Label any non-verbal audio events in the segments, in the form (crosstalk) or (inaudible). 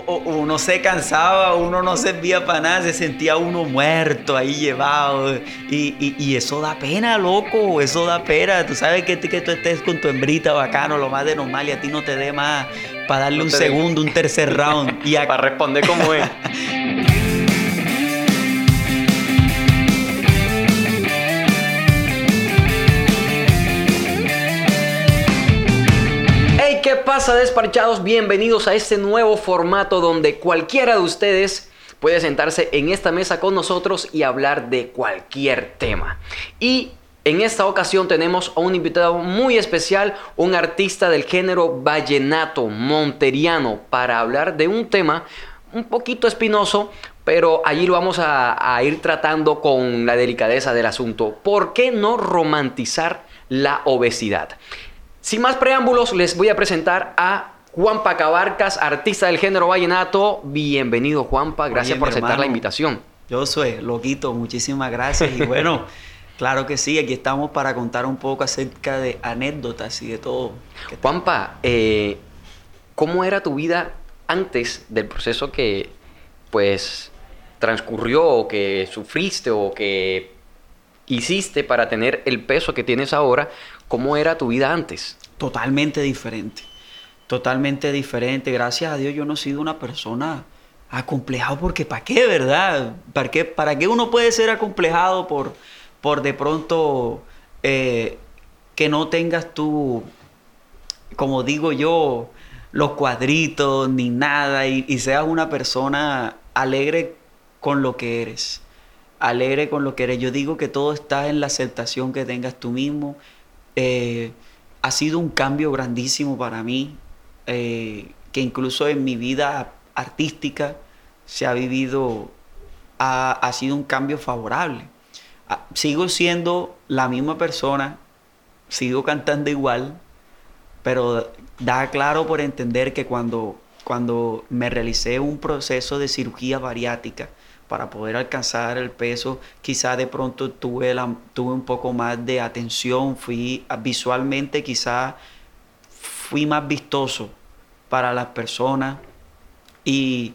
uno se cansaba, uno no servía para nada, se sentía uno muerto ahí llevado. Y, eso da pena, loco, eso da pena. Tú sabes que, que tú estés con tu hembrita bacano, lo más de normal, y a ti no te dé más para darle un segundo, un tercer round. (laughs) Y Para responder como es. (laughs) pasa despachados? Bienvenidos a este nuevo formato donde cualquiera de ustedes puede sentarse en esta mesa con nosotros y hablar de cualquier tema. Y en esta ocasión tenemos a un invitado muy especial, un artista del género vallenato monteriano, para hablar de un tema un poquito espinoso, pero allí lo vamos a, a ir tratando con la delicadeza del asunto. ¿Por qué no romantizar la obesidad? Sin más preámbulos, les voy a presentar a Juanpa Cabarcas, artista del género vallenato. Bienvenido, Juanpa. Gracias por aceptar la invitación. Yo soy loquito, muchísimas gracias. Y (laughs) bueno, claro que sí, aquí estamos para contar un poco acerca de anécdotas y de todo. Juanpa, eh, ¿cómo era tu vida antes del proceso que, pues, transcurrió o que sufriste o que hiciste para tener el peso que tienes ahora? ¿Cómo era tu vida antes? Totalmente diferente. Totalmente diferente. Gracias a Dios yo no he sido una persona acomplejado porque ¿para qué, verdad? ¿Para qué, para qué uno puede ser acomplejado por, por de pronto eh, que no tengas tú, como digo yo, los cuadritos ni nada y, y seas una persona alegre con lo que eres? Alegre con lo que eres. Yo digo que todo está en la aceptación que tengas tú mismo eh, ha sido un cambio grandísimo para mí, eh, que incluso en mi vida artística se ha vivido, ha, sido un cambio favorable. Ah, sigo siendo la misma persona, sigo cantando igual, pero da claro por entender que cuando, cuando me realicé un proceso de cirugía bariátrica, para poder alcanzar el peso, quizá de pronto tuve, la, tuve un poco más de atención, fui visualmente quizá fui más vistoso para las personas. Y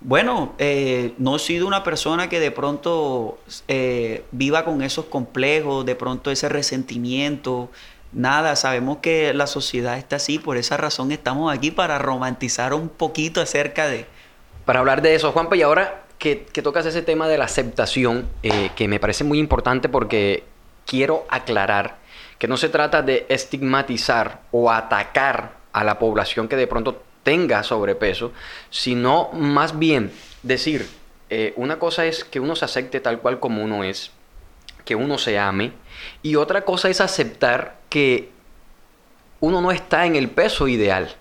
bueno, eh, no he sido una persona que de pronto eh, viva con esos complejos, de pronto ese resentimiento, nada, sabemos que la sociedad está así, por esa razón estamos aquí para romantizar un poquito acerca de... Para hablar de eso, Juanpa, y ahora que, tocas ese tema de la aceptación, eh, que me parece muy importante porque quiero aclarar que no se trata de estigmatizar o atacar a la población que de pronto tenga sobrepeso, sino más bien decir, eh, una cosa es que uno se acepte tal cual como uno es, que uno se ame, y otra cosa es aceptar que uno no está en el peso ideal,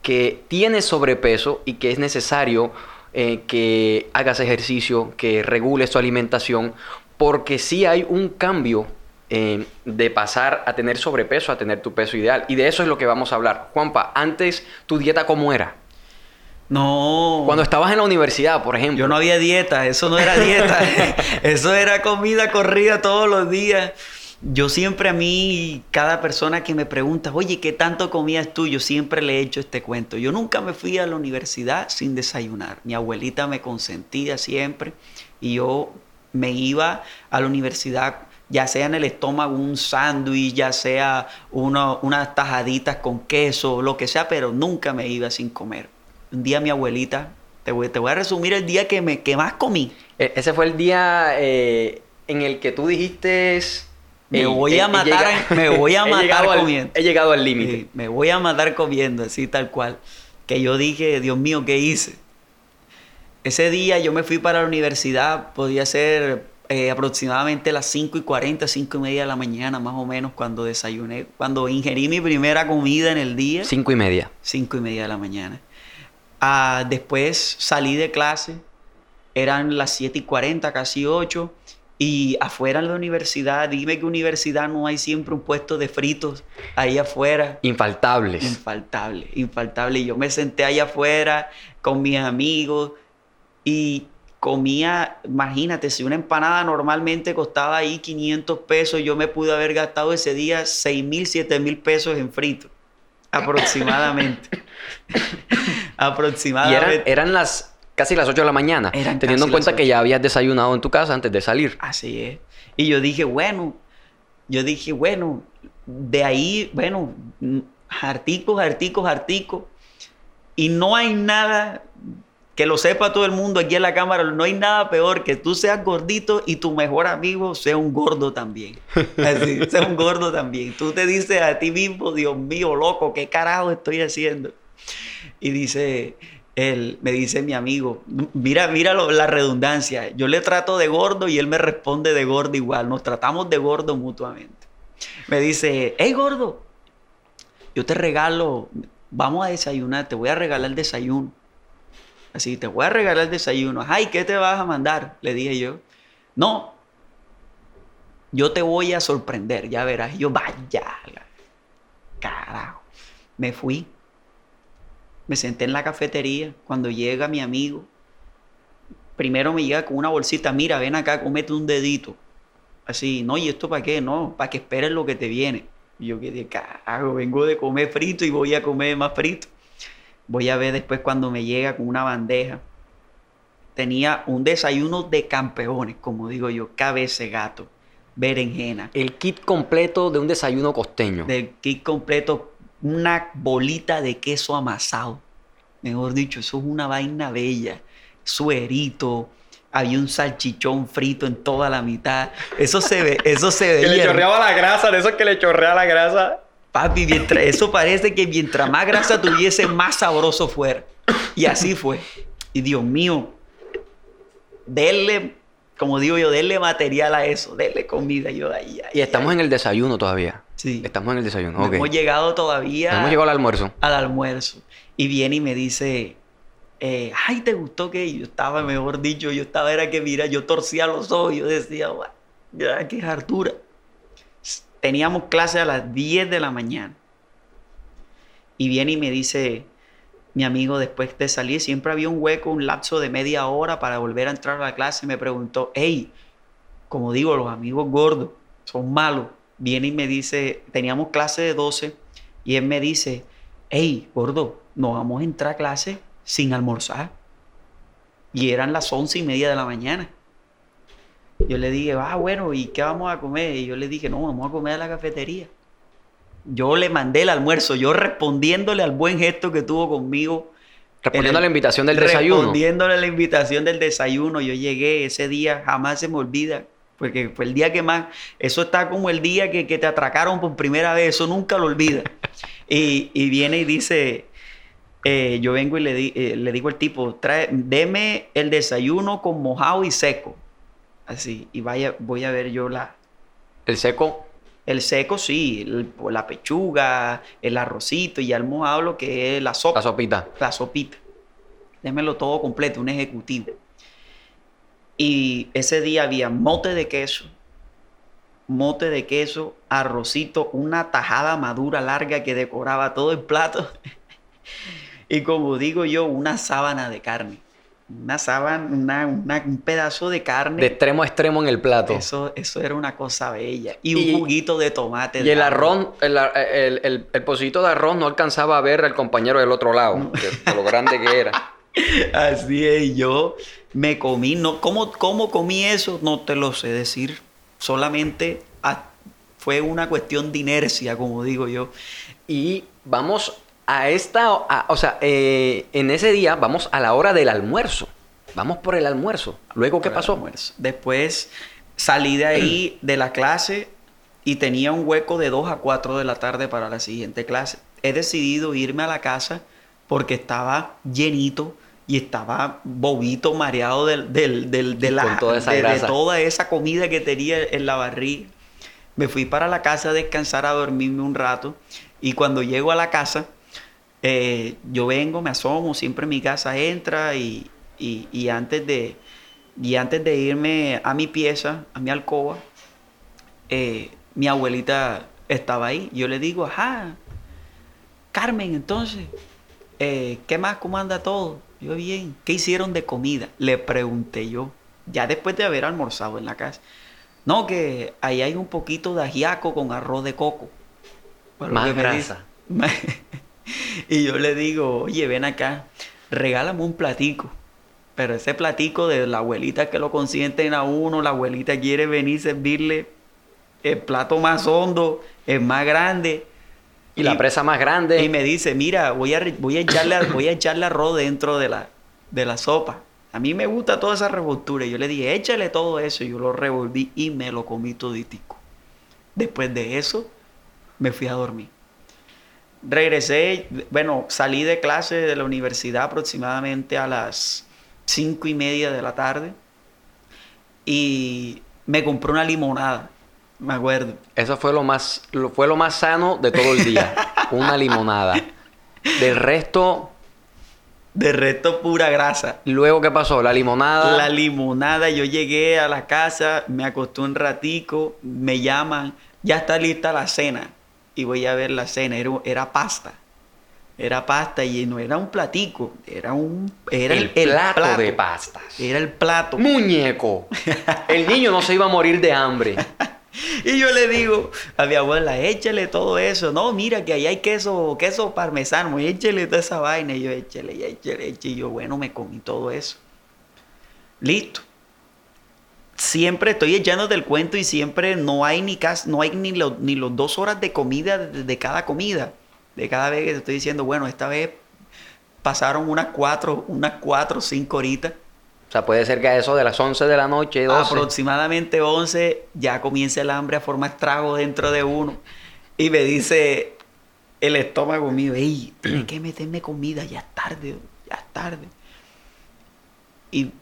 que tiene sobrepeso y que es necesario eh, que hagas ejercicio, que regules tu alimentación, porque sí hay un cambio eh, de pasar a tener sobrepeso a tener tu peso ideal. Y de eso es lo que vamos a hablar. Juanpa, antes tu dieta cómo era? No. Cuando estabas en la universidad, por ejemplo. Yo no había dieta, eso no era dieta. (laughs) eso era comida corrida todos los días yo siempre a mí, cada persona que me pregunta, oye, ¿qué tanto comías tú? Yo siempre le he hecho este cuento. Yo nunca me fui a la universidad sin desayunar. Mi abuelita me consentía siempre y yo me iba a la universidad, ya sea en el estómago un sándwich, ya sea unas tajaditas con queso, lo que sea, pero nunca me iba sin comer. Un día mi abuelita, te voy, te voy a resumir el día que, me, que más comí. E, ese fue el día eh, en el que tú dijiste me voy a (laughs) matar, me voy a matar comiendo. he llegado al límite. me voy a matar comiendo, así tal cual. Que yo dije, Dios mío, ¿qué hice? Ese día yo me fui para la universidad, podía ser eh, aproximadamente las 5 y 40, 5 y media de la mañana, más o menos, cuando desayuné, cuando ingerí mi primera comida en el día. 5 y media. 5 y media de la mañana. Ah, después salí de clase, eran las 7 y 40, casi 8 y afuera en la universidad, dime que universidad no hay siempre un puesto de fritos ahí afuera. Infaltables. Infaltable, infaltable. Y yo me senté ahí afuera con mis amigos y comía, imagínate, si una empanada normalmente costaba ahí 500 pesos, yo me pude haber gastado ese día 6 mil, 7 mil pesos en fritos, aproximadamente. (laughs) (laughs) Aproximadamente. Y eran, las casi las 8 de la mañana. teniendo en cuenta que ya habías desayunado en tu casa antes de salir. Así es. Y yo dije, bueno, yo dije, bueno, de ahí, bueno, articos, articos, articos. Y no hay nada que lo sepa todo el mundo aquí en la cámara, no hay nada peor que tú seas gordito y tu mejor amigo sea un gordo también. (laughs) Así, sea un gordo también. Tú te dices a ti mismo, Dios mío, loco, ¿qué carajo estoy haciendo? Y dice, él, me dice mi amigo, mira, mira la redundancia, yo le trato de gordo y él me responde de gordo igual, nos tratamos de gordo mutuamente. Me dice, hey gordo, yo te regalo, vamos a desayunar, te voy a regalar el desayuno. Así, te voy a regalar el desayuno. Ay, ¿qué te vas a mandar? Le dije yo. No, yo te voy a sorprender, ya verás. Y yo, vaya, carajo. Me fui. Me senté en la cafetería. Cuando llega mi amigo, primero me llega con una bolsita. Mira, ven acá, comete un dedito. Así, no, ¿y esto para qué? No, para que esperes lo que te viene. Y yo, ¿qué carajo? Vengo de comer frito y voy a comer más frito. Voy a ver después cuando me llega con una bandeja. Tenía un desayuno de campeones, como digo yo, cabeza gato, berenjena. El kit completo de un desayuno costeño. Del kit completo, una bolita de queso amasado. Mejor dicho, eso es una vaina bella. Suerito, había un salchichón frito en toda la mitad. Eso se ve, eso se veía. (laughs) que le chorreaba la grasa, de eso que le chorrea la grasa. Papi, eso parece que mientras más grasa tuviese, más sabroso fuera. Y así fue. Y Dios mío, denle, como digo yo, denle material a eso, denle comida. Yo, ahí, y estamos en el desayuno todavía. Sí. Estamos en el desayuno. Hemos llegado todavía. hemos llegado al almuerzo. Al almuerzo. Y viene y me dice, eh, ay, ¿te gustó que yo estaba, mejor dicho, yo estaba, era que mira, yo torcía los ojos, yo decía, ya, qué hartura teníamos clase a las 10 de la mañana. Y viene y me dice mi amigo después de salir, siempre había un hueco, un lapso de media hora para volver a entrar a la clase. Me preguntó, hey, como digo, los amigos gordos son malos. Viene y me dice, teníamos clase de 12 y él me dice, hey, gordo, no vamos a entrar a clase sin almorzar. Y eran las once y media de la mañana. Yo le dije, ah, bueno, ¿y qué vamos a comer? Y yo le dije, no, vamos a comer a la cafetería. Yo le mandé el almuerzo, yo respondiéndole al buen gesto que tuvo conmigo. Respondiendo a la invitación del desayuno. Respondiéndole a la invitación del desayuno. Yo llegué ese día, jamás se me olvida, porque fue el día que más, eso está como el día que, te atracaron por primera vez, eso nunca lo olvida. y, viene y dice, eh, yo vengo y le, eh, le digo al tipo, trae, deme el desayuno con mojado y seco. Así, y vaya, voy a ver yo la... ¿El seco? El seco, sí, la pechuga, el arrocito y al mojado lo que es la sopa. La sopita. La sopita. Démelo todo completo, un ejecutivo. Y ese día había mote de queso, mote de queso, arrocito, una tajada madura larga que decoraba todo el plato. (laughs) y como digo yo, una sábana de carne una sábana, un pedazo de carne. De extremo a extremo en el plato. Eso, eso era una cosa bella. Y, un juguito de tomate. Y el arroz, el, el, el, pocito de arroz no alcanzaba a ver al compañero del otro lado, lo grande que era. (laughs) Así es, yo me comí, no, ¿cómo, ¿cómo comí eso? No te lo sé decir. Solamente fue una cuestión de inercia, como digo yo. Y vamos a esta, o sea, eh, en ese día vamos a la hora del almuerzo. Vamos por el almuerzo. Luego, ¿qué pasó? Después salí de ahí de la clase y tenía un hueco de 2 a 4 de la tarde para la siguiente clase. He decidido irme a la casa porque estaba llenito y estaba bobito, mareado del, del, de, la, toda esa de, toda esa comida que tenía en la barriga. Me fui para la casa a descansar, a dormirme un rato. Y cuando llego a la casa, eh, yo vengo, me asomo, siempre mi casa entra y, antes, de, y antes de irme a mi pieza, a mi alcoba, eh, mi abuelita estaba ahí. Yo le digo, ajá, Carmen, entonces, eh, ¿qué más? ¿Cómo anda todo? Yo bien, ¿qué hicieron de comida? Le pregunté yo, ya después de haber almorzado en la casa. No, que ahí hay un poquito de ajiaco con arroz de coco. más grasa. (laughs) y yo le digo, oye, ven acá. regálame un platico. Pero ese platico de la abuelita que lo consienten a uno, la abuelita quiere venir a servirle el plato más hondo, el más grande. Y, la presa más grande. Y me dice, mira, voy a, voy a, echarle, voy a echarle arroz dentro de la, de la sopa. A mí me gusta toda esa revoltura. Yo le dije, échale todo eso. Y yo lo revolví y me lo comí toditico. Después de eso, me fui a dormir. Regresé, bueno, salí de clase de la universidad aproximadamente a las cinco y media de la tarde. Y me compré una limonada. Me acuerdo. Eso fue lo más, fue lo más sano de todo el día. (laughs) una limonada. Del resto. De resto, pura grasa. Luego, ¿qué pasó? La limonada. La limonada, yo llegué a la casa, me acosté un ratico, me llaman, ya está lista la cena. Y voy a ver la cena, era, era pasta. Era pasta y no era un platico, era un era el, plato, de pastas. Era el plato. Muñeco. el niño no se iba a morir de hambre. (laughs) (laughs) Y yo le digo a mi abuela, échale todo eso. No, mira que ahí hay queso, queso parmesano, échale toda esa vaina. Y yo, échale, échale, échale. Y yo, bueno, me comí todo eso. Listo. Siempre estoy echándote el cuento y siempre no hay ni, no hay ni, ni los dos horas de comida de, cada comida. De cada vez que te estoy diciendo, bueno, esta vez pasaron unas cuatro, unas cuatro, cinco horitas sea, puede ser que a eso de las 11 de la noche, 12. Aproximadamente 11, ya comienza el hambre a formar estrago dentro de uno. Y me dice el estómago mío, ey, (clears throat) tienes que meterme comida, ya es tarde, ya es tarde. Y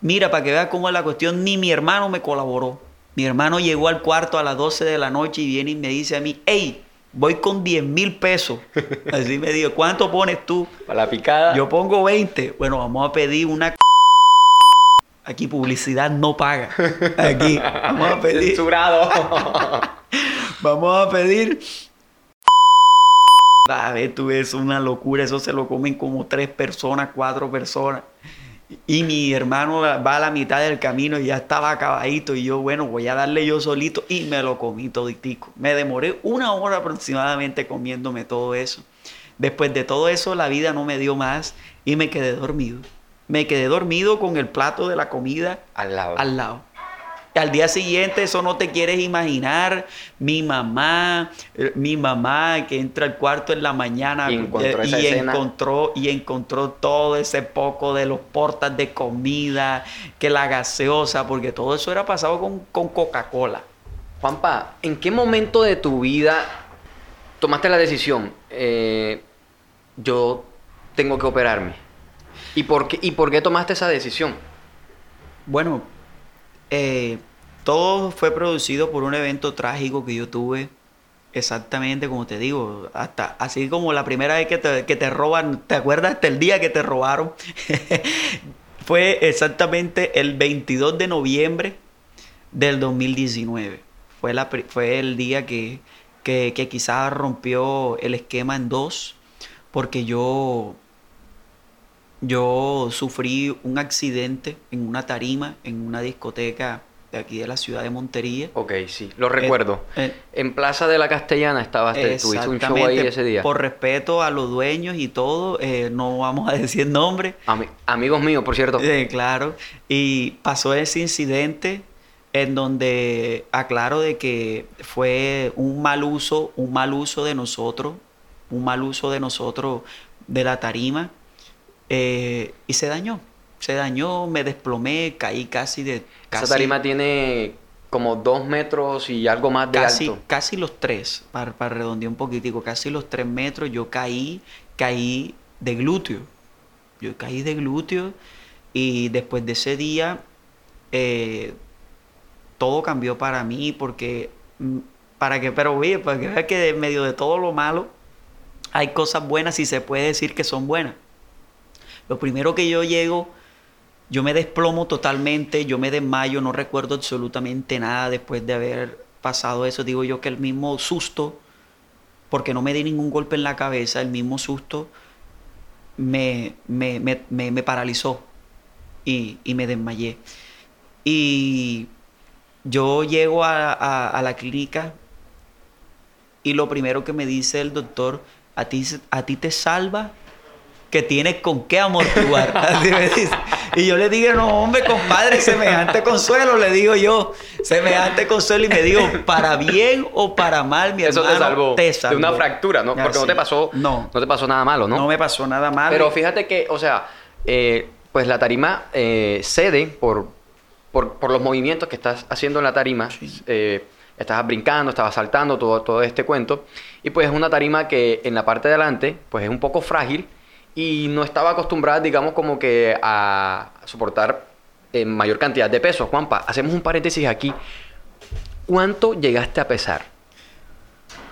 mira, para que veas cómo es la cuestión, ni mi hermano me colaboró. Mi hermano llegó al cuarto a las 12 de la noche y viene y me dice a mí, hey, voy con 10 mil pesos. (laughs) Así me dijo, ¿cuánto pones tú? Para la picada. Yo pongo 20. Bueno, vamos a pedir una Aquí publicidad no paga. Aquí vamos a pedir. (laughs) vamos a pedir. A ver, tú ves una locura. Eso se lo comen como tres personas, cuatro personas. Y mi hermano va a la mitad del camino y ya estaba acabadito. Y yo, bueno, voy a darle yo solito. Y me lo comí toditico. Me demoré una hora aproximadamente comiéndome todo eso. Después de todo eso, la vida no me dio más y me quedé dormido me quedé dormido con el plato de la comida al lado. Al lado. Al día siguiente, eso no te quieres imaginar. Mi mamá, eh, mi mamá que entra al cuarto en la mañana y encontró, y encontró, y encontró todo ese poco de los portas de comida, que la gaseosa, porque todo eso era pasado con, con Coca-Cola. Juanpa, ¿en qué momento de tu vida tomaste la decisión? Eh, yo tengo que operarme. ¿Y por qué, y por qué tomaste esa decisión? Bueno, eh, todo fue producido por un evento trágico que yo tuve. Exactamente, como te digo, hasta así como la primera vez que te, que te roban, ¿te acuerdas hasta el día que te robaron? (laughs) fue exactamente el 22 de noviembre del 2019. Fue, la, fue el día que, que, que quizás rompió el esquema en dos, porque yo yo sufrí un accidente en una tarima, en una discoteca de aquí de la ciudad de Montería. Ok, sí, lo recuerdo. Eh, eh, en Plaza de la Castellana estabas, tuviste un show ahí ese día. Por respeto a los dueños y todo, eh, no vamos a decir nombre. amigos míos, por cierto. claro. Y pasó ese incidente en donde aclaro de que fue un mal uso, un mal uso de nosotros, un mal uso de nosotros de la tarima eh, y se dañó. Se dañó, me desplomé, caí casi de... Esa tarima tiene como dos metros y algo más de casi, alto. Casi los tres, para, para redondear un poquitico, casi los tres metros. Yo caí, caí de glúteo. Yo caí de glúteo y después de ese día eh, todo cambió para mí porque mm, para que pero oye para que veas que en medio de todo lo malo hay cosas buenas y se puede decir que son buenas lo primero que yo llego, yo me desplomo totalmente, yo me desmayo, no recuerdo absolutamente nada después de haber pasado eso. Digo yo que el mismo susto, porque no me di ningún golpe en la cabeza, el mismo susto me, me, paralizó y, me desmayé. Y yo llego a, a, la clínica y lo primero que me dice el doctor, a ti, a ti te salva que tienes con qué amortiguar. (laughs) Así me dice. Y yo le dije, no, hombre, compadre, semejante consuelo, le digo yo, semejante consuelo. Y me digo, para bien o para mal, mi Eso hermano, te salvó, te salvó. de una fractura, ¿no? Porque no te pasó, No. no te pasó nada malo, ¿no? No me pasó nada malo. Pero fíjate que, o sea, eh, pues la tarima eh, cede por, por, por los movimientos que estás haciendo en la tarima. Eh, estabas brincando, estabas saltando, todo, todo este cuento. Y pues es una tarima que en la parte de adelante, pues es un poco frágil y no estaba acostumbrada, digamos, como que a soportar eh, mayor cantidad de peso. Juanpa, hacemos un paréntesis aquí. ¿Cuánto llegaste a pesar?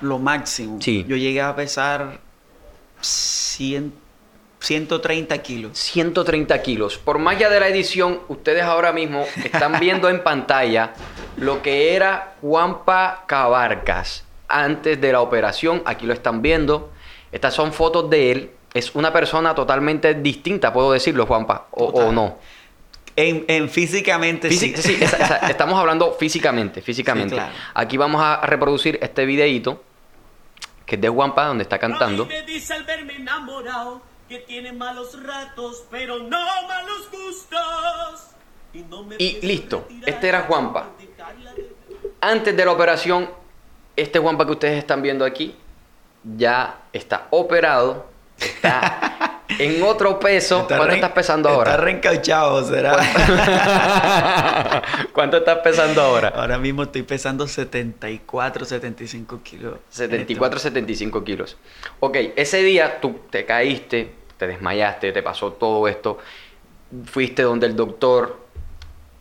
lo máximo. Sí. Yo llegué a pesar 100, 130 kilos. 130 kilos. Por magia de la edición, ustedes ahora mismo están viendo en pantalla lo que era Juanpa Cabarcas antes de la operación. Aquí lo están viendo. Estas son fotos de él. Es una persona totalmente distinta, puedo decirlo, Juanpa, o, no. En, en físicamente Físi- sí. sí, esa- esa- estamos hablando físicamente, físicamente. Sí, claro. Aquí vamos a reproducir este videíto que es de Juanpa, donde está cantando. A mí me dice al verme enamorado que tiene malos ratos, pero no malos gustos. Y, no me Y listo, este era Juanpa. Antes de la operación, este Juanpa que ustedes están viendo aquí ya está operado, está en otro peso. Está ¿Cuánto re- estás pesando Está ahora? reencauchado, será. (laughs) ¿Cuánto estás pesando ahora? Ahora mismo estoy pesando 74, 75 kilos. 74, 75 kilos. Ok, ese día tú te caíste, te desmayaste, te pasó todo esto, fuiste donde el doctor.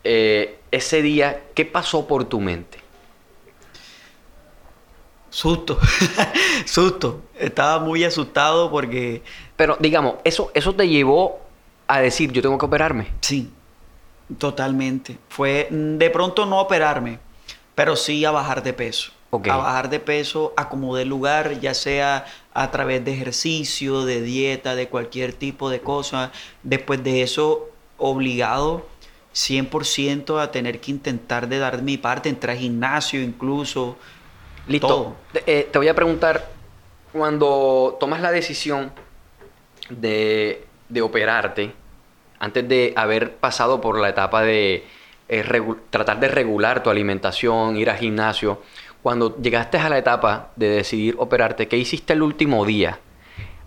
eh, ese día, ¿qué pasó por tu mente? Susto. (laughs) Susto. Estaba muy asustado porque Pero digamos, eso, eso te llevó a decir, yo tengo que operarme. Sí, totalmente. Fue mm, de pronto no operarme, pero sí a bajar de peso. A bajar de peso, acomodé lugar, ya sea a través de ejercicio, de dieta, de cualquier tipo de cosa. Después de eso, obligado 100% a tener que intentar de dar mi parte, entrar al gimnasio incluso. Listo. Todo. Eh, te voy a preguntar, cuando tomas la decisión de, de operarte, antes de haber pasado por la etapa de eh, tratar de regular tu alimentación, ir al gimnasio, cuando llegaste a la etapa de decidir operarte, ¿qué hiciste el último día?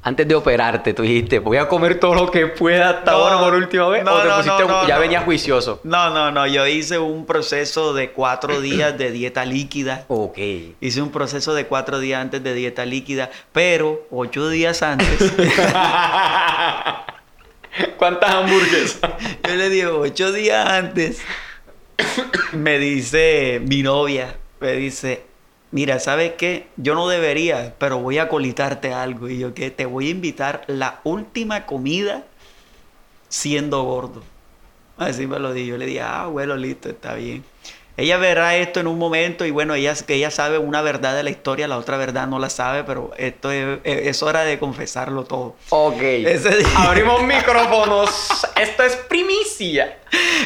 Antes de operarte, tú dijiste, voy a comer todo lo que pueda hasta No, ahora por última vez. no, o te no, pusiste, ya no. venías juicioso. No, no, no, yo hice un proceso de cuatro (clears throat) días de dieta líquida. Ok. Hice un proceso de cuatro días antes de dieta líquida, pero ocho días antes, (laughs) ¿Cuántas hamburguesas? yo le digo, ocho días antes, (coughs) me dice mi novia, me dice, mira, ¿sabes qué? Yo no debería, pero voy a colitarte algo. Y yo, que Te voy a invitar la última comida siendo gordo. Así me lo di. Yo le dije, ah, bueno, listo, está bien. Ella verá esto en un momento y bueno, ella, que ella sabe una verdad de la historia, la otra verdad no la sabe, pero esto es, es hora de confesarlo todo. Ok. Ese día- (laughs) Abrimos micrófonos. Esto es primicia.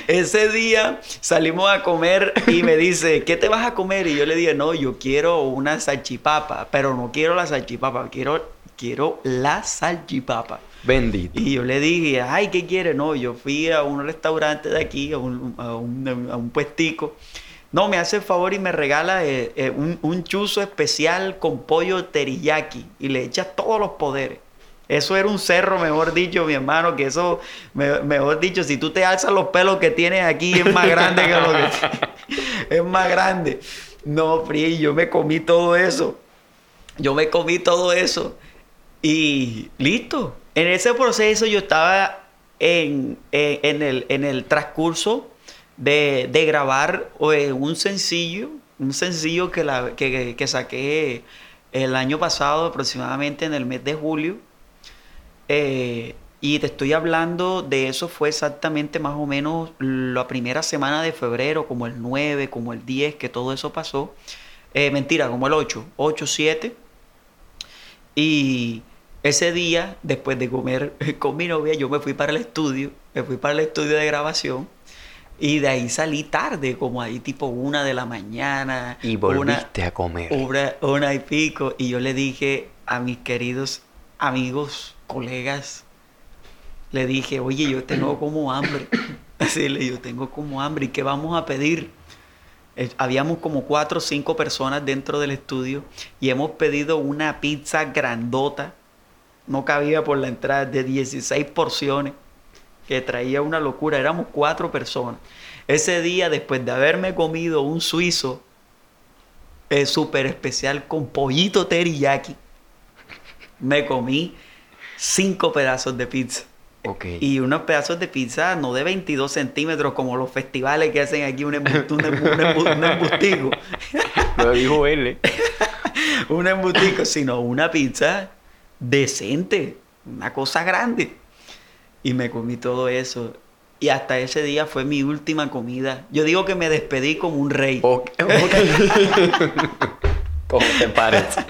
Ese día salimos a comer y me (laughs) dice, ¿qué te vas a comer? Y yo le dije, no, yo quiero una salchipapa, pero no quiero la salchipapa, quiero, quiero la salchipapa. Bendito. Y yo le dije, ay, ¿qué quieres? No, yo fui a un restaurante de aquí, a un, a un, a un puestico. No, me hace el favor y me regala eh, eh, un, un chuzo especial con pollo teriyaki y le echas todos los poderes. Eso era un cerro, mejor dicho, mi hermano, que eso, me- mejor dicho, si tú te alzas los pelos que tienes aquí, es más grande que lo que... (laughs) es más grande. No, Fri, yo me comí todo eso. Yo me comí todo eso. Y listo. En ese proceso yo estaba en, en- el, en el transcurso de, de grabar eh, un sencillo, un sencillo que, la, que, que saqué el año pasado, aproximadamente en el mes de julio. Eh, y te estoy hablando de eso, fue exactamente más o menos la primera semana de febrero, como el 9, como el 10, que todo eso pasó. Eh, mentira, como el 8, 8, 7. Y ese día, después de comer (laughs) con mi novia, yo me fui para el estudio, me fui para el estudio de grabación. Y de ahí salí tarde, como ahí tipo una de la mañana. Y una- volviste a comer. una, una y pico. Y yo le dije a mis queridos amigos, colegas, Le dije, oye, yo tengo como hambre. (coughs) Así le digo, tengo como hambre. ¿Y qué vamos a pedir? Eh, Habíamos como cuatro o cinco personas dentro del estudio y hemos pedido una pizza grandota. No cabía por la entrada de 16 porciones que traía una locura. Éramos cuatro personas. Ese día, después de haberme comido un suizo eh, súper especial con pollito teriyaki, me comí cinco pedazos de pizza. Y unos pedazos de pizza no de 22 centímetros como los festivales que hacen aquí un, embu- un embu- un embu- un embustico. (laughs) Lo dijo él. ¿eh? (laughs) un embutico, sino una pizza decente, una cosa grande. Y me comí todo eso. Y hasta ese día fue mi última comida. Yo digo que me despedí como un rey. Ok. (laughs) ¿Cómo te parece?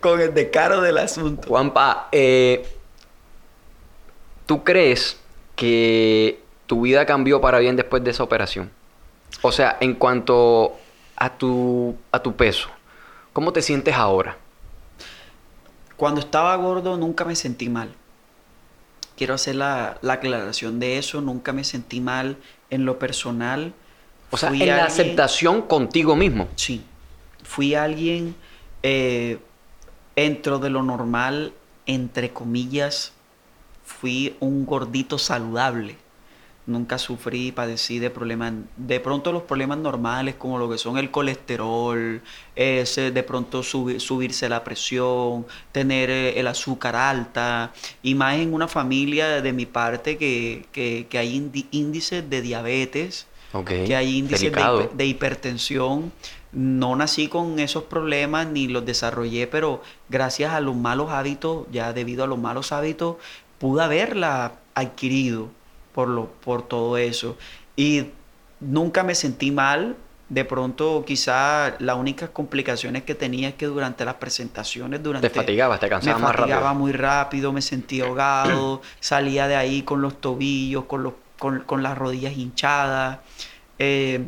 Con el descaro del asunto. Juanpa, eh, ¿tú crees que tu vida cambió para bien después de esa operación? O sea, en cuanto a tu, a tu peso, ¿cómo te sientes ahora? Cuando estaba gordo nunca me sentí mal. Quiero hacer la, la aclaración de eso. Nunca me sentí mal en lo personal. O sea, en la aceptación contigo mismo. Sí. Fui alguien eh, dentro de lo normal, entre comillas, fui un gordito saludable. Nunca sufrí, padecí de problemas, de pronto los problemas normales como lo que son el colesterol, ese, de pronto subi- subirse la presión, tener eh, el azúcar alta, y más en una familia de mi parte que, que- que hay índices de diabetes, que hay índices de hipertensión. No nací con esos problemas ni los desarrollé, pero gracias a los malos hábitos, ya debido a los malos hábitos, pude haberla adquirido por, lo, por todo eso. Y nunca me sentí mal. De pronto, quizá las únicas complicaciones que tenía es que durante las presentaciones, durante... Te fatigabas, te cansabas me más fatigaba rápido. muy rápido, me sentía ahogado, (clears throat) salía de ahí con los tobillos, con, los, con, con las rodillas hinchadas. Eh,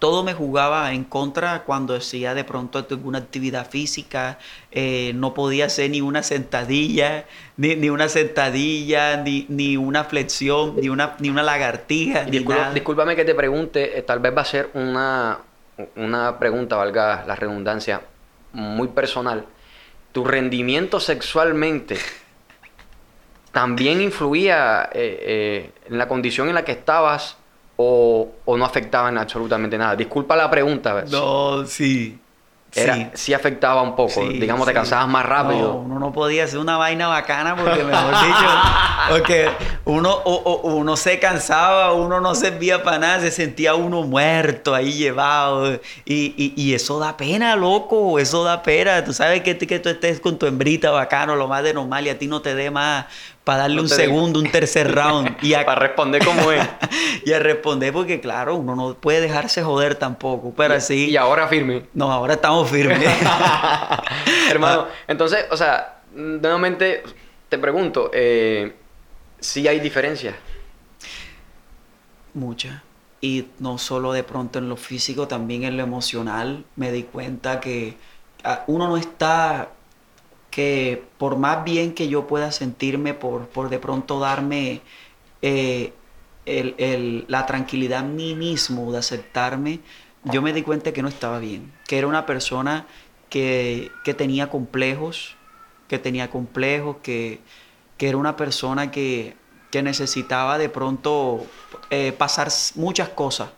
todo me jugaba en contra cuando hacía de pronto alguna actividad física. eh, no podía hacer ni una sentadilla, ni, ni una sentadilla, ni, ni una flexión, ni una, ni una lagartija, ni disculpa- nada. discúlpame que te pregunte, eh, tal vez va a ser una, una pregunta, valga la redundancia, muy personal. ¿Tu rendimiento sexualmente también influía eh, en la condición en la que estabas o, o no afectaba en absolutamente nada? Disculpa la pregunta. No, sí. Era, sí. sí. afectaba un poco. Sí, Digamos, te sí. cansabas más rápido. No, uno no podía hacer una vaina bacana porque, mejor dicho, (laughs) porque uno, o- o- uno se cansaba, uno no servía para nada, se sentía uno muerto ahí llevado. Y, y- y eso da pena, loco, eso da pena. Tú sabes que, que tú estés con tu hembrita bacano, lo más de normal, y a ti no te dé más para darle No un segundo, un tercer round. Y (laughs) a, Para responder como es. (laughs) y a responder, porque claro, uno no puede dejarse joder tampoco. Pero así. Y ahora firme. No, ahora estamos firmes. (laughs) Hermano, entonces, o sea, nuevamente te pregunto, eh, ¿sí hay diferencias? Mucha. Y no solo de pronto en lo físico, también en lo emocional. Me di cuenta que ah, uno no está, que por más bien que yo pueda sentirme, por, por de pronto darme eh, el- el- la tranquilidad a mí mismo de aceptarme, yo me di cuenta que no estaba bien. Que era una persona que, que tenía complejos, que tenía complejos, que, que era una persona que, que necesitaba de pronto eh, pasar muchas cosas,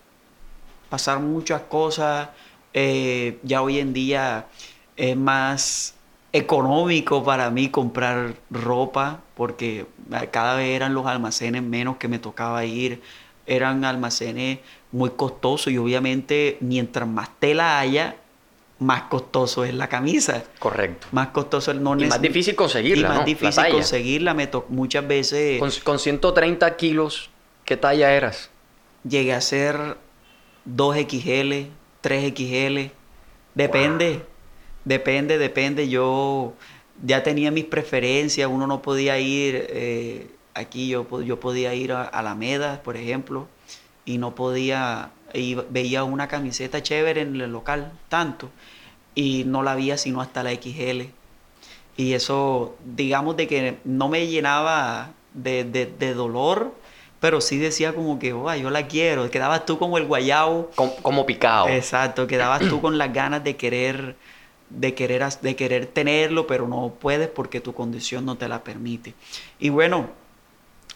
pasar muchas cosas. eh, ya hoy en día es más económico para mí comprar ropa porque eh, cada vez eran los almacenes menos que me tocaba ir, eran almacenes muy costosos y obviamente mientras más tela haya, más costoso es la camisa. Correcto. Más costoso el no Y más difícil conseguirla, Y más difícil conseguirla. Me muchas veces Con, con 130 kilos, ¿qué talla eras? llegué a ser 2XL, 3XL. Depende, depende, depende. Yo ya tenía mis preferencias. Uno no podía ir, eh, aquí yo, yo podía ir a Alameda, por ejemplo, y no podía, y veía una camiseta chévere en el local, tanto, y no la veía sino hasta la XL. Y eso, digamos de que no me llenaba de, de, de dolor, pero sí decía como que, oh, yo la quiero. Quedabas tú como el guayabo. Como, como picado. Exacto, quedabas tú con las ganas de querer, de querer, de querer tenerlo, pero no puedes porque tu condición no te la permite. Y bueno,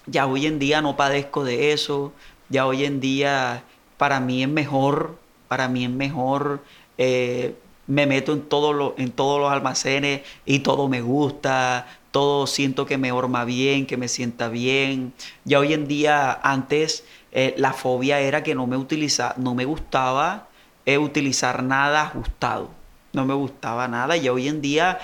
ya hoy en día no padezco de eso, ya hoy en día para mí es mejor, para mí es mejor, eh, me meto en, todo lo- en todos los almacenes y todo me gusta, todo siento que me horma bien, que me sienta bien. Ya hoy en día, antes eh, la fobia era que no me, utiliza, no me gustaba eh, utilizar nada ajustado, no me gustaba nada, y hoy en día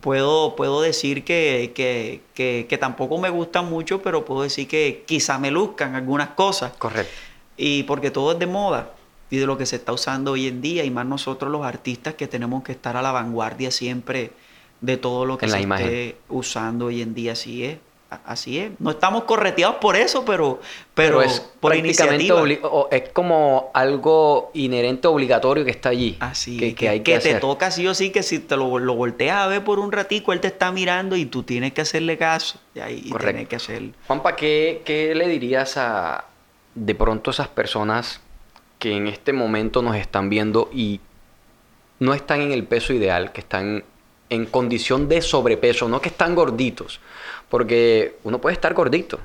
puedo, puedo decir que, que, que, que tampoco me gustan mucho, pero puedo decir que quizá me luzcan algunas cosas. Correcto. Y porque todo es de moda y de lo que se está usando hoy en día, y más nosotros los artistas que tenemos que estar a la vanguardia siempre de todo lo que En se esté usando hoy en día. Así es, así es. No estamos correteados por eso, pero, pero, Pero, es por prácticamente iniciativa. o- es como algo inherente obligatorio que está allí. Así que, que hay que, te hacer. toca sí o sí, que si te lo, lo volteas a ver por un ratico, él te está mirando y tú tienes que hacerle caso. Y ahí Correcto. tienes que hacer. Juanpa, ¿qué, qué le dirías a de pronto a esas personas que en este momento nos están viendo y no están en el peso ideal, que están en condición de sobrepeso, no que están gorditos? Porque uno puede estar gordito.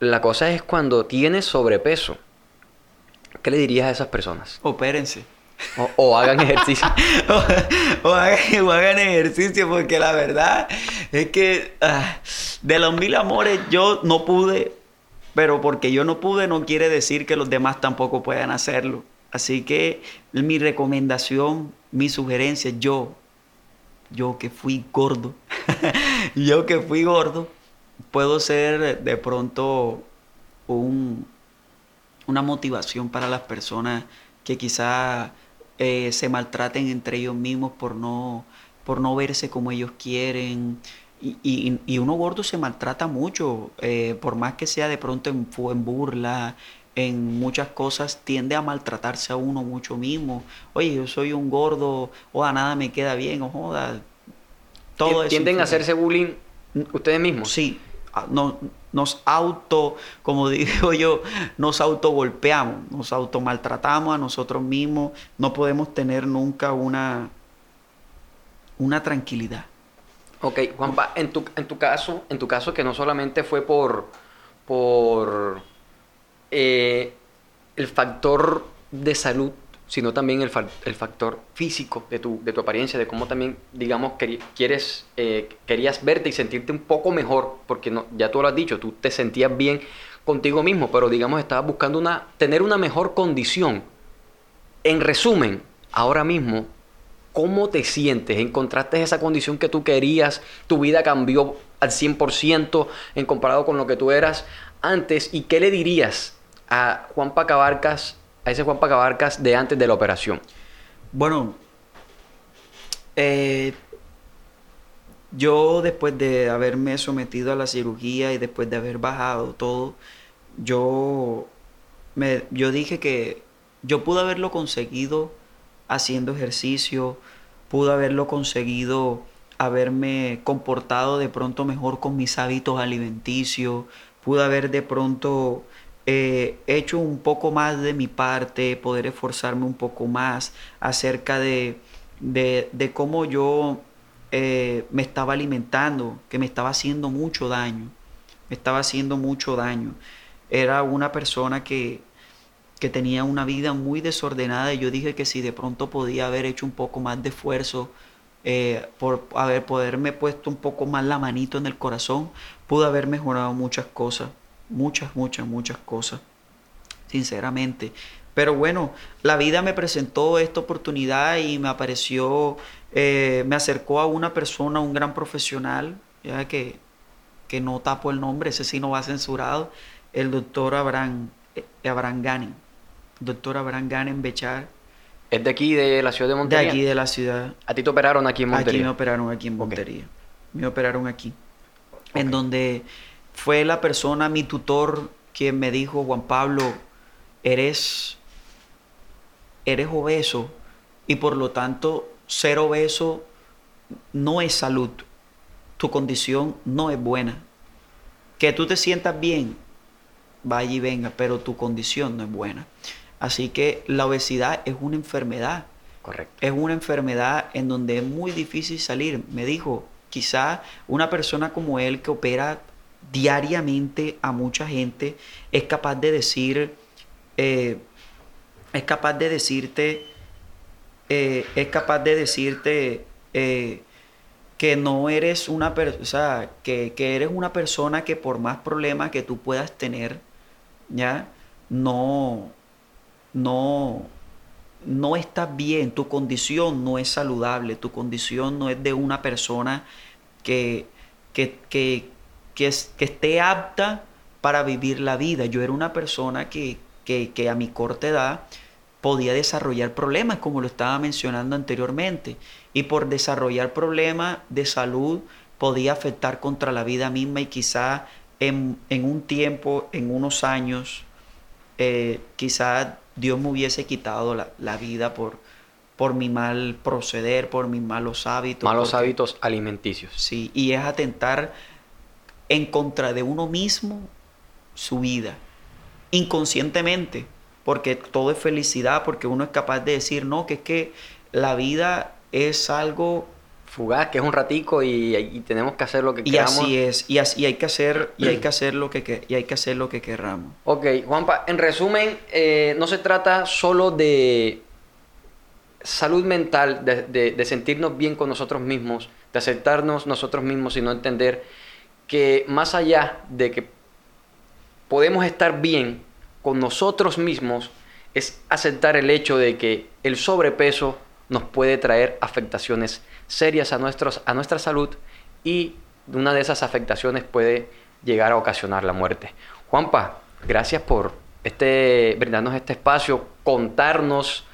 La cosa es cuando tienes sobrepeso. ¿Qué le dirías a esas personas? Opérense. O, o hagan ejercicio. (laughs) o, hagan, o hagan ejercicio porque la verdad es que ah, de los mil amores yo no pude, pero porque yo no pude no quiere decir que los demás tampoco puedan hacerlo. Así que mi recomendación, mi sugerencia, yo, yo que fui gordo, (laughs) yo que fui gordo, puedo ser de pronto un, una motivación para las personas que quizá eh, se maltraten entre ellos mismos por no, por no verse como ellos quieren. Y, y- uno gordo se maltrata mucho, eh, por más que sea de pronto en burla, en muchas cosas, tiende a maltratarse a uno mucho mismo. Oye, yo soy un gordo, o a nada me queda bien, o joda. Todo eso Tienden a hacerse bullying ustedes mismos. Sí, no- nos auto, como (laughs) digo yo, nos auto golpeamos, nos auto maltratamos a nosotros mismos, no podemos tener nunca una, una tranquilidad. Ok, Juanpa, en tu, en tu caso, en tu caso que no solamente fue por, por eh, el factor de salud, sino también el, el factor físico de tu, de tu apariencia, de cómo también, digamos, quieres, eh, querías verte y sentirte un poco mejor, porque no, ya tú lo has dicho, tú te sentías bien contigo mismo, pero digamos, estabas buscando una, tener una mejor condición. En resumen, ahora mismo, ¿cómo te sientes? ¿Encontraste esa condición que tú querías? ¿Tu vida cambió al 100% en comparado con lo que tú eras antes? ¿Y qué le dirías a Juan Pacabarcas, a ese Juan Pacabarcas de antes de la operación? Bueno, eh, yo después de haberme sometido a la cirugía y después de haber bajado todo, yo, me, yo dije que yo pude haberlo conseguido haciendo ejercicio, pude haberlo conseguido haberme comportado de pronto mejor con mis hábitos alimenticios, pude haber de pronto eh, hecho un poco más de mi parte, poder esforzarme un poco más acerca de, de, cómo yo eh, me estaba alimentando, que me estaba haciendo mucho daño, me estaba haciendo mucho daño. Era una persona que, que tenía una vida muy desordenada y yo dije que si de pronto podía haber hecho un poco más de esfuerzo eh, por haber poderme puesto un poco más la manito en el corazón, pude haber mejorado muchas cosas, muchas, muchas, muchas cosas, sinceramente. Pero bueno, la vida me presentó esta oportunidad y me apareció, eh, me acercó a una persona, un gran profesional, ya que, que no tapo el nombre, ese sí no va censurado, el doctor Abraham, eh, Abraham Ganen, doctor Abraham Ganen Bechar, ¿Es de aquí, de la ciudad de de Montería? aquí de la ciudad. ¿A ti te operaron aquí en Aquí Montería? me operaron aquí en. Montería. Me operaron aquí. En donde fue la persona, mi tutor, quien me dijo, Juan Pablo, eres, eres obeso y por lo tanto ser obeso no es salud. Tu condición no es buena. que tú te sientas bien, vaya y venga, pero tu condición no es buena. Así que la obesidad es una enfermedad. Correcto. Es una enfermedad en donde es muy difícil salir. Me dijo, quizá una persona como él que opera diariamente a mucha gente es capaz de decir, eh, es capaz de decirte, eh, es capaz de decirte eh, que no eres una persona, que, que eres una persona que por más problemas que tú puedas tener, ¿ya? No, no, no estás bien, tu condición no es saludable, tu condición no es de una persona que, que, que, que, es- que esté apta para vivir la vida. Yo era una persona que, que, a mi corta edad podía desarrollar problemas, como lo estaba mencionando anteriormente. Y por desarrollar problemas de salud podía afectar contra la vida misma y quizá en, en un tiempo, en unos años, eh, quizá Dios me hubiese quitado la, la vida por, por mi mal proceder, por mis malos hábitos. Malos porque- hábitos alimenticios. Sí, y es atentar en contra de uno mismo su vida, inconscientemente, porque todo es felicidad, porque uno es capaz de decir, no, que es que la vida es algo Fugaz, que es un ratico y, y tenemos que hacer lo que y queramos. así es, y, así, y hay que hacer, y hay que hacer lo que, que- y hay que hacer lo que querramos. Ok, Juanpa, en resumen, eh, no se trata solo de salud mental, de, de- de sentirnos bien con nosotros mismos, de aceptarnos nosotros mismos, sino entender que más allá de que podemos estar bien con nosotros mismos, es aceptar el hecho de que el sobrepeso nos puede traer afectaciones serias a, nuestros, a nuestra salud y una de esas afectaciones puede llegar a ocasionar la muerte. Juanpa, gracias por este, brindarnos este espacio, contarnos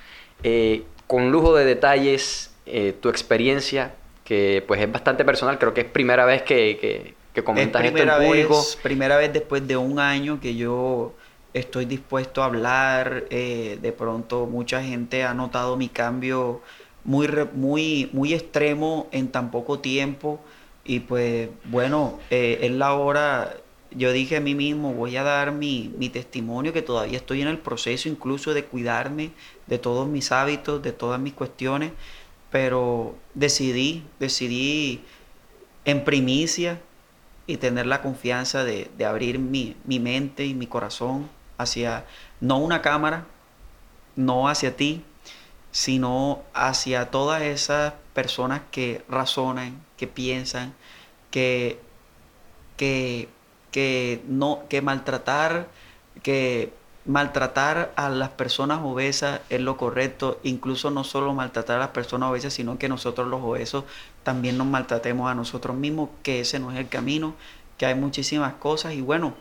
eh, con lujo de detalles eh, tu experiencia, que pues es bastante personal, creo que es primera vez que, que, que comentas es esto en público. vez, primera vez después de un año que yo estoy dispuesto a hablar. eh, de pronto mucha gente ha notado mi cambio muy, muy, muy extremo en tan poco tiempo. Y pues bueno, eh, es la hora, yo dije a mí mismo, voy a dar mi, mi testimonio que todavía estoy en el proceso incluso de cuidarme de todos mis hábitos, de todas mis cuestiones, pero decidí, decidí en primicia y tener la confianza de, de abrir mi, mi mente y mi corazón hacia, no una cámara, no hacia ti, sino hacia todas esas personas que razonan, que piensan, que, que, que no, que maltratar, que maltratar a las personas obesas es lo correcto, incluso no solo maltratar a las personas obesas, sino que nosotros los obesos también nos maltratemos a nosotros mismos, que ese no es el camino, que hay muchísimas cosas. Y bueno,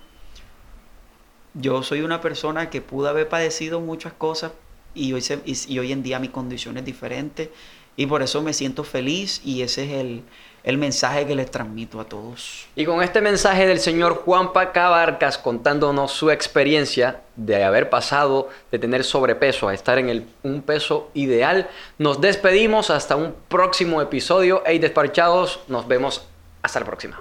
yo soy una persona que pudo haber padecido muchas cosas y hoy, en día mi condición es diferente y por eso me siento feliz y ese es el, el mensaje que les transmito a todos. Y con este mensaje del señor Juanpa Cabarcas contándonos su experiencia de haber pasado de tener sobrepeso a estar en el, un peso ideal, nos despedimos hasta un próximo episodio. Hey, despachados, nos vemos hasta la próxima.